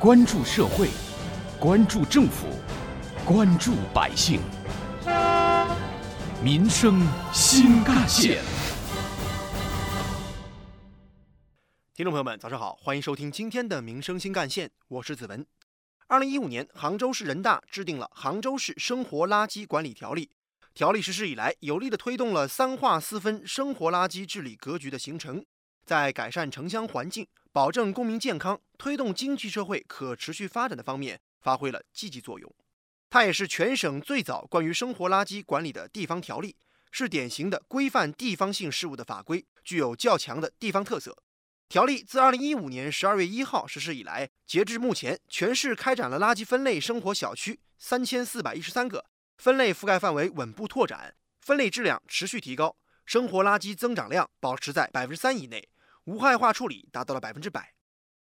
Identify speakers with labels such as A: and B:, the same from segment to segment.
A: 关注社会，关注政府，关注百姓，民生新干线。
B: 听众朋友们，早上好，欢迎收听今天的《民生新干线》，我是子文。二零一五年，杭州市人大制定了《杭州市生活垃圾管理条例》，条例实施以来，有力的推动了三化四分生活垃圾治理格局的形成，在改善城乡环境、保证公民健康、推动经济社会可持续发展的方面发挥了积极作用。它也是全省最早关于生活垃圾管理的地方条例，是典型的规范地方性事务的法规，具有较强的地方特色。条例自二零一五年十二月一号实施以来，截至目前，全市开展了垃圾分类生活小区三千四百一十三个，分类覆盖范围稳步拓展，分类质量持续提高，生活垃圾增长量保持在百分之三以内，无害化处理达到了百分之百。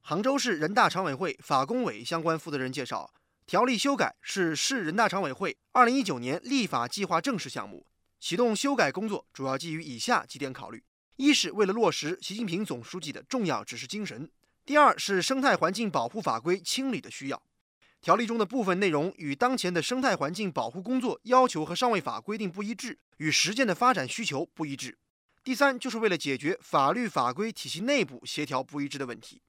B: 杭州市人大常委会法工委相关负责人介绍，条例修改是市人大常委会二零一九年立法计划正式项目，启动修改工作主要基于以下几点考虑。一是为了落实习近平总书记的重要指示精神，第二是生态环境保护法规清理的需要。条例中的部分内容与当前的生态环境保护工作要求和上位法规定不一致，与实践的发展需求不一致。第三就是为了解决法律法规体系内部协调不一致的问题。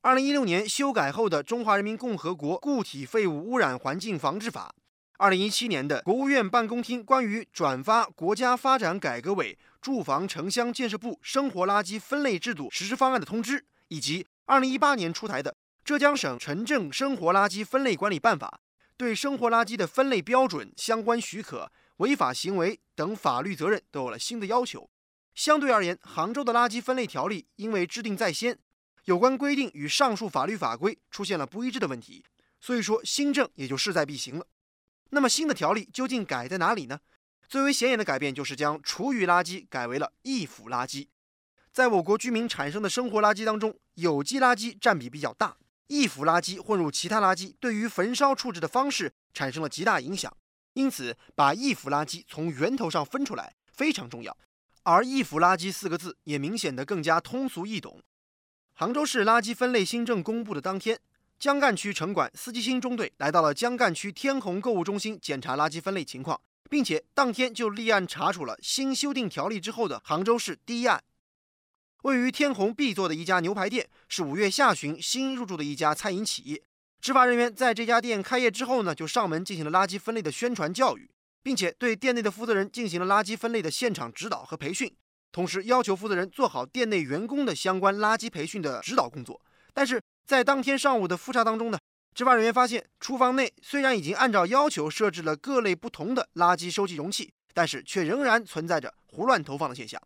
B: 二零一六年修改后的《中华人民共和国固体废物污染环境防治法》。二零一七年的国务院办公厅关于转发国家发展改革委住房城乡建设部生活垃圾分类制度实施方案的通知，以及二零一八年出台的浙江省城镇生活垃圾分类管理办法，对生活垃圾的分类标准、相关许可、违法行为等法律责任都有了新的要求。相对而言，杭州的垃圾分类条例因为制定在先，有关规定与上述法律法规出现了不一致的问题，所以说新政也就势在必行了。那么新的条例究竟改在哪里呢？最为显眼的改变就是将厨余垃圾改为了易腐垃圾。在我国居民产生的生活垃圾当中，有机垃圾占比比较大，易腐垃圾混入其他垃圾，对于焚烧处置的方式产生了极大影响。因此，把易腐垃圾从源头上分出来非常重要。而易腐垃圾四个字也明显的更加通俗易懂。杭州市垃圾分类新政公布的当天。江干区城管司机新中队来到了江干区天虹购物中心检查垃圾分类情况，并且当天就立案查处了新修订条例之后的杭州市第一案。位于天虹 B 座的一家牛排店是五月下旬新入驻的一家餐饮企业。执法人员在这家店开业之后呢，就上门进行了垃圾分类的宣传教育，并且对店内的负责人进行了垃圾分类的现场指导和培训，同时要求负责人做好店内员工的相关垃圾培训的指导工作。但是，在当天上午的复查当中呢，执法人员发现，厨房内虽然已经按照要求设置了各类不同的垃圾收集容器，但是却仍然存在着胡乱投放的现象。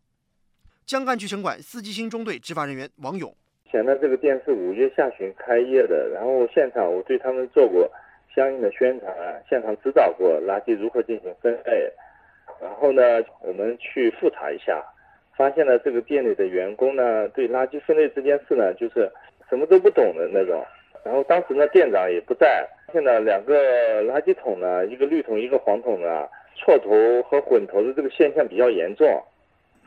B: 江干区城管四季星中队执法人员王勇：
C: 前面这个店是五月下旬开业的，然后现场我对他们做过相应的宣传，现场指导过垃圾如何进行分类。然后呢，我们去复查一下，发现了这个店里的员工呢，对垃圾分类这件事呢，就是。什么都不懂的那种，然后当时呢店长也不在，现在两个垃圾桶呢，一个绿桶一个黄桶呢，错投和混投的这个现象比较严重。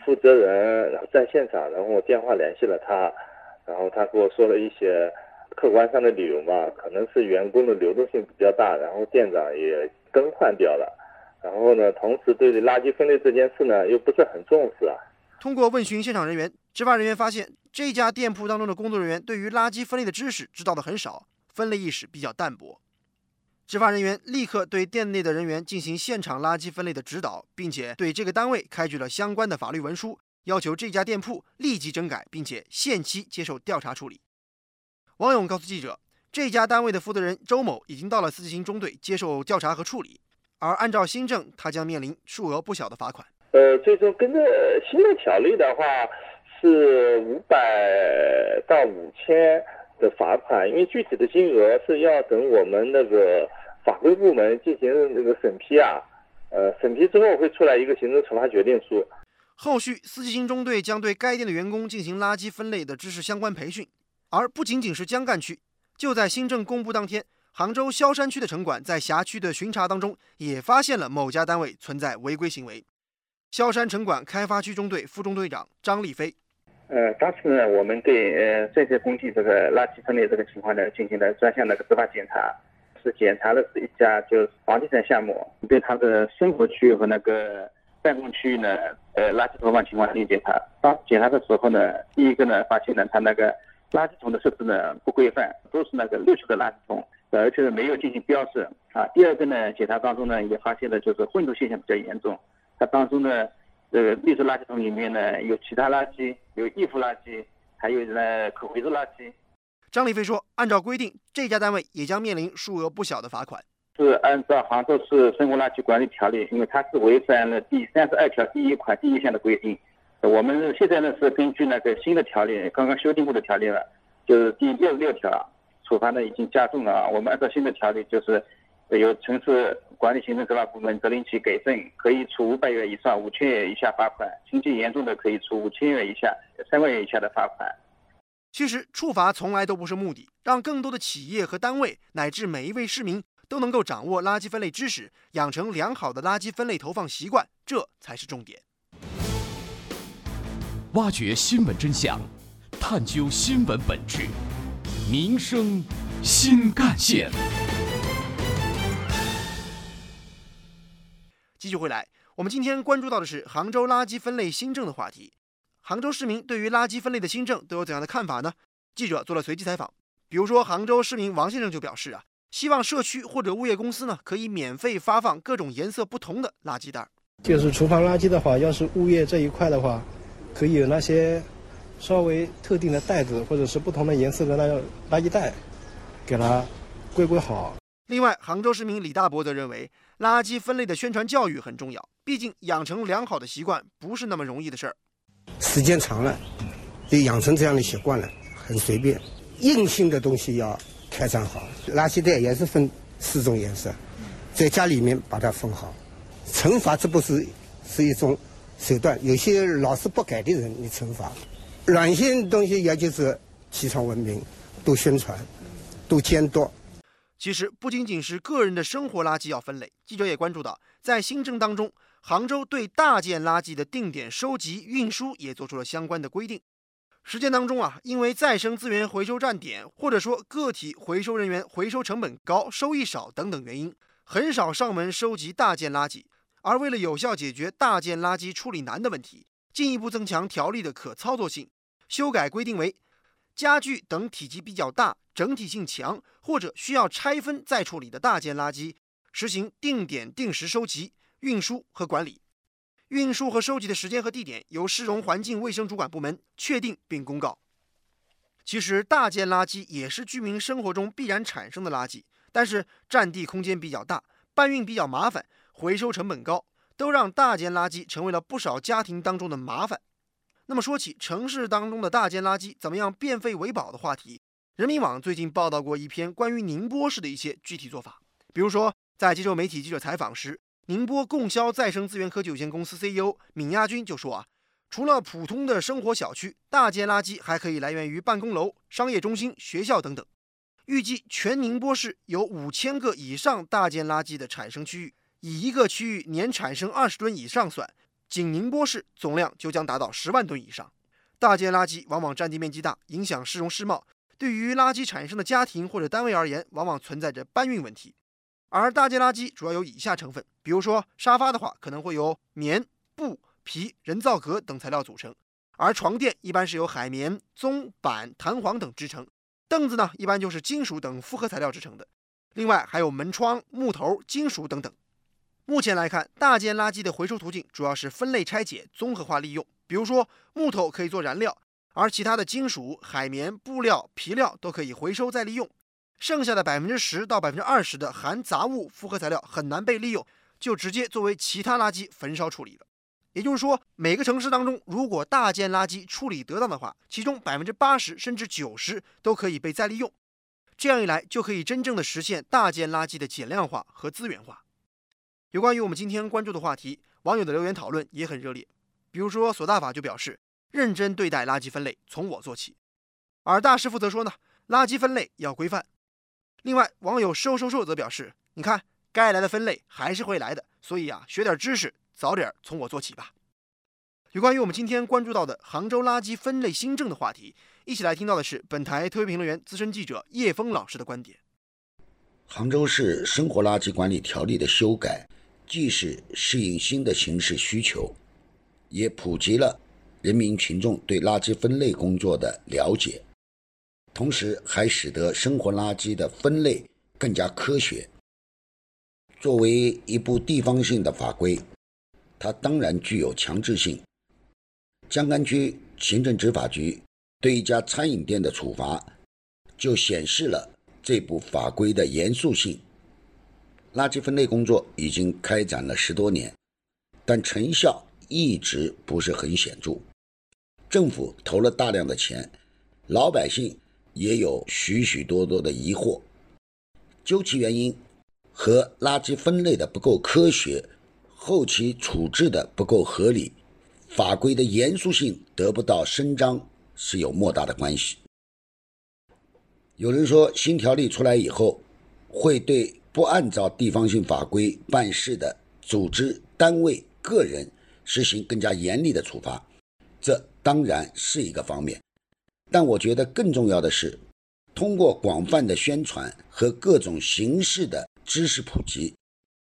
C: 负责人在现场，然后我电话联系了他，然后他给我说了一些客观上的理由嘛，可能是员工的流动性比较大，然后店长也更换掉了，然后呢，同时对垃圾分类这件事呢又不是很重视啊。
B: 通过问询现场人员，执法人员发现。这家店铺当中的工作人员对于垃圾分类的知识知道的很少，分类意识比较淡薄。执法人员立刻对店内的人员进行现场垃圾分类的指导，并且对这个单位开具了相关的法律文书，要求这家店铺立即整改，并且限期接受调查处理。王勇告诉记者，这家单位的负责人周某已经到了四季星中队接受调查和处理，而按照新政，他将面临数额不小的罚款。
C: 呃，最终跟着新的条例的话。是五百到五千的罚款，因为具体的金额是要等我们那个法规部门进行那个审批啊，呃，审批之后会出来一个行政处罚决定书。
B: 后续四季新中队将对该店的员工进行垃圾分类的知识相关培训，而不仅仅是江干区，就在新政公布当天，杭州萧山区的城管在辖区的巡查当中也发现了某家单位存在违规行为。萧山城管开发区中队副中队长张立飞。
D: 呃，当时呢，我们对呃这些工地这个垃圾分类这个情况呢，进行了专项那个执法检查，是检查的是一家就是房地产项目，对他的生活区域和那个办公区域呢，呃，垃圾投放情况进行检查。当时检查的时候呢，第一个呢，发现呢，他那个垃圾桶的设置呢不规范，都是那个绿色的垃圾桶，而且没有进行标识啊。第二个呢，检查当中呢，也发现了就是混浊现象比较严重，它当中呢。这个绿色垃圾桶里面呢，有其他垃圾，有易腐垃圾，还有呢可回收垃圾。
B: 张立飞说：“按照规定，这家单位也将面临数额不小的罚款。”
D: 是按照《杭州市生活垃圾管理条例》，因为它是违反了第三十二条第一款第一项的规定。我们现在呢是根据那个新的条例，刚刚修订过的条例了，就是第六十六条，处罚呢已经加重了啊。我们按照新的条例就是。由城市管理行政执法部门责令其改正，可以处五百元以上五千元以下罚款；情节严重的，可以处五千元以下三万元以下的罚款。
B: 其实，处罚从来都不是目的，让更多的企业和单位乃至每一位市民都能够掌握垃圾分类知识，养成良好的垃圾分类投放习惯，这才是重点。
A: 挖掘新闻真相，探究新闻本质，民生新干线。
B: 继续回来，我们今天关注到的是杭州垃圾分类新政的话题。杭州市民对于垃圾分类的新政都有怎样的看法呢？记者做了随机采访。比如说，杭州市民王先生就表示啊，希望社区或者物业公司呢可以免费发放各种颜色不同的垃圾袋。
E: 就是厨房垃圾的话，要是物业这一块的话，可以有那些稍微特定的袋子，或者是不同的颜色的那个垃圾袋，给它归归好。
B: 另外，杭州市民李大伯则认为，垃圾分类的宣传教育很重要。毕竟，养成良好的习惯不是那么容易的事儿。
F: 时间长了，就养成这样的习惯了，很随便。硬性的东西要开展好，垃圾袋也是分四种颜色，在家里面把它分好。惩罚这不是是一种手段，有些老是不改的人，你惩罚。软性东西也就是提倡文明，多宣传，多监督。
B: 其实不仅仅是个人的生活垃圾要分类，记者也关注到，在新政当中，杭州对大件垃圾的定点收集、运输也做出了相关的规定。实践当中啊，因为再生资源回收站点或者说个体回收人员回收成本高、收益少等等原因，很少上门收集大件垃圾。而为了有效解决大件垃圾处理难的问题，进一步增强条例的可操作性，修改规定为。家具等体积比较大、整体性强或者需要拆分再处理的大件垃圾，实行定点定时收集、运输和管理。运输和收集的时间和地点由市容环境卫生主管部门确定并公告。其实，大件垃圾也是居民生活中必然产生的垃圾，但是占地空间比较大，搬运比较麻烦，回收成本高，都让大件垃圾成为了不少家庭当中的麻烦。那么说起城市当中的大件垃圾怎么样变废为宝的话题，人民网最近报道过一篇关于宁波市的一些具体做法。比如说，在接受媒体记者采访时，宁波供销再生资源科技有限公司 CEO 闵亚军就说啊，除了普通的生活小区，大件垃圾还可以来源于办公楼、商业中心、学校等等。预计全宁波市有五千个以上大件垃圾的产生区域，以一个区域年产生二十吨以上算。仅宁波市总量就将达到十万吨以上。大件垃圾往往占地面积大，影响市容市貌。对于垃圾产生的家庭或者单位而言，往往存在着搬运问题。而大件垃圾主要有以下成分，比如说沙发的话，可能会由棉、布、皮、人造革等材料组成；而床垫一般是由海绵、棕、板、弹簧等制成；凳子呢，一般就是金属等复合材料制成的。另外还有门窗、木头、金属等等。目前来看，大件垃圾的回收途径主要是分类拆解、综合化利用。比如说，木头可以做燃料，而其他的金属、海绵、布料、皮料都可以回收再利用。剩下的百分之十到百分之二十的含杂物复合材料很难被利用，就直接作为其他垃圾焚烧处理了。也就是说，每个城市当中，如果大件垃圾处理得当的话，其中百分之八十甚至九十都可以被再利用。这样一来，就可以真正的实现大件垃圾的减量化和资源化。有关于我们今天关注的话题，网友的留言讨论也很热烈。比如说，索大法就表示，认真对待垃圾分类，从我做起。而大师傅则说呢，垃圾分类要规范。另外，网友瘦瘦瘦则表示，你看，该来的分类还是会来的，所以啊，学点知识，早点从我做起吧。有关于我们今天关注到的杭州垃圾分类新政的话题，一起来听到的是本台特约评论员、资深记者叶峰老师的观点。
G: 杭州市生活垃圾管理条例的修改，既是适应新的形势需求，也普及了人民群众对垃圾分类工作的了解，同时还使得生活垃圾的分类更加科学。作为一部地方性的法规，它当然具有强制性。江干区行政执法局对一家餐饮店的处罚，就显示了这部法规的严肃性。垃圾分类工作已经开展了十多年，但成效一直不是很显著。政府投了大量的钱，老百姓也有许许多多的疑惑。究其原因，和垃圾分类的不够科学，后期处置的不够合理。法规的严肃性得不到伸张是有莫大的关系。有人说，新条例出来以后，会对不按照地方性法规办事的组织、单位、个人实行更加严厉的处罚，这当然是一个方面。但我觉得更重要的是，通过广泛的宣传和各种形式的知识普及，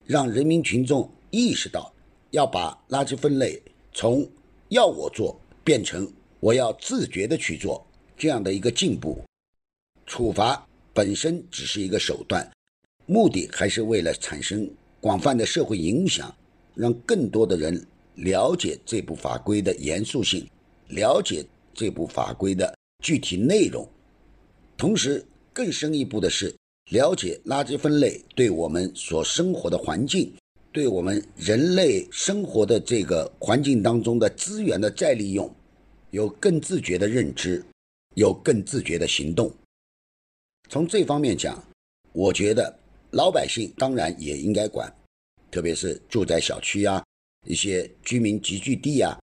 G: 让人民群众意识到要把垃圾分类从要我做，变成我要自觉的去做，这样的一个进步。处罚本身只是一个手段，目的还是为了产生广泛的社会影响，让更多的人了解这部法规的严肃性，了解这部法规的具体内容。同时，更深一步的是了解垃圾分类对我们所生活的环境。对我们人类生活的这个环境当中的资源的再利用，有更自觉的认知，有更自觉的行动。从这方面讲，我觉得老百姓当然也应该管，特别是住宅小区啊，一些居民集聚地啊，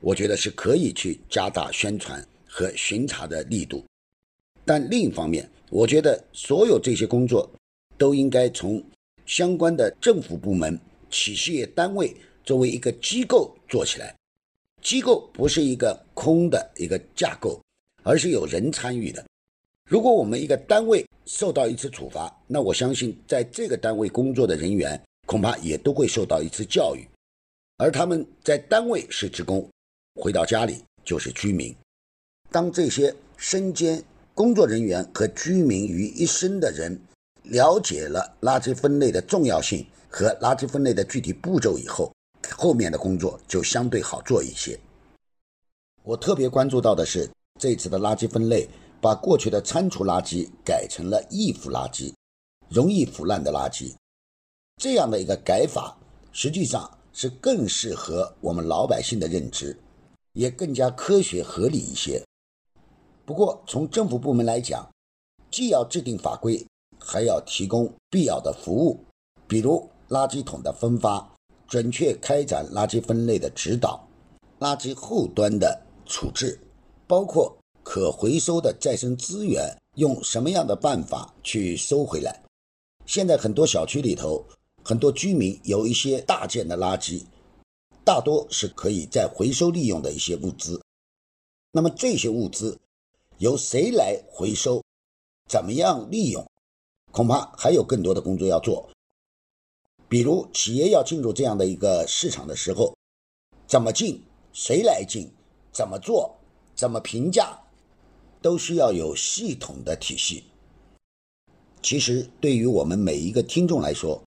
G: 我觉得是可以去加大宣传和巡查的力度。但另一方面，我觉得所有这些工作都应该从相关的政府部门。企事业单位作为一个机构做起来，机构不是一个空的一个架构，而是有人参与的。如果我们一个单位受到一次处罚，那我相信在这个单位工作的人员恐怕也都会受到一次教育，而他们在单位是职工，回到家里就是居民。当这些身兼工作人员和居民于一身的人了解了垃圾分类的重要性。和垃圾分类的具体步骤以后，后面的工作就相对好做一些。我特别关注到的是，这次的垃圾分类把过去的餐厨垃圾改成了易腐垃圾，容易腐烂的垃圾。这样的一个改法，实际上是更适合我们老百姓的认知，也更加科学合理一些。不过，从政府部门来讲，既要制定法规，还要提供必要的服务，比如。垃圾桶的分发，准确开展垃圾分类的指导，垃圾后端的处置，包括可回收的再生资源用什么样的办法去收回来。现在很多小区里头，很多居民有一些大件的垃圾，大多是可以再回收利用的一些物资。那么这些物资由谁来回收，怎么样利用，恐怕还有更多的工作要做。比如企业要进入这样的一个市场的时候，怎么进，谁来进，怎么做，怎么评价，都需要有系统的体系。其实对于我们每一个听众来说，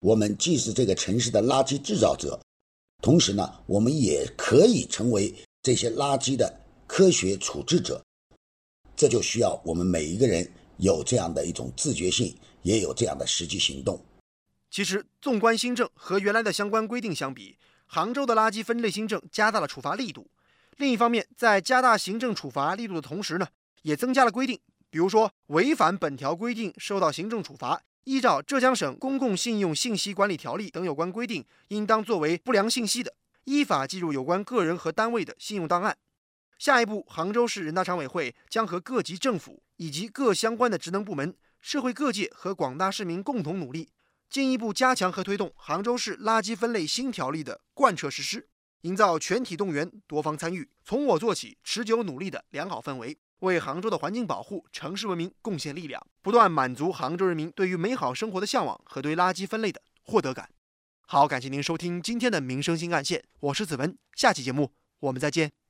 G: 我们既是这个城市的垃圾制造者，同时呢，我们也可以成为这些垃圾的科学处置者。这就需要我们每一个人有这样的一种自觉性，也有这样的实际行动。
B: 其实，纵观新政和原来的相关规定相比，杭州的垃圾分类新政加大了处罚力度。另一方面，在加大行政处罚力度的同时呢，也增加了规定，比如说违反本条规定受到行政处罚，依照浙江省公共信用信息管理条例等有关规定，应当作为不良信息的，依法记入有关个人和单位的信用档案。下一步，杭州市人大常委会将和各级政府以及各相关的职能部门、社会各界和广大市民共同努力。进一步加强和推动杭州市垃圾分类新条例的贯彻实施。营造全体动员、多方参与、从我做起、持久努力的良好氛围，为杭州的环境保护、城市文明贡献力量，不断满足杭州人民对于美好生活的向往和对垃圾分类的获得感。好，感谢您收听今天的民生新干线，我是子文，下期节目我们再见。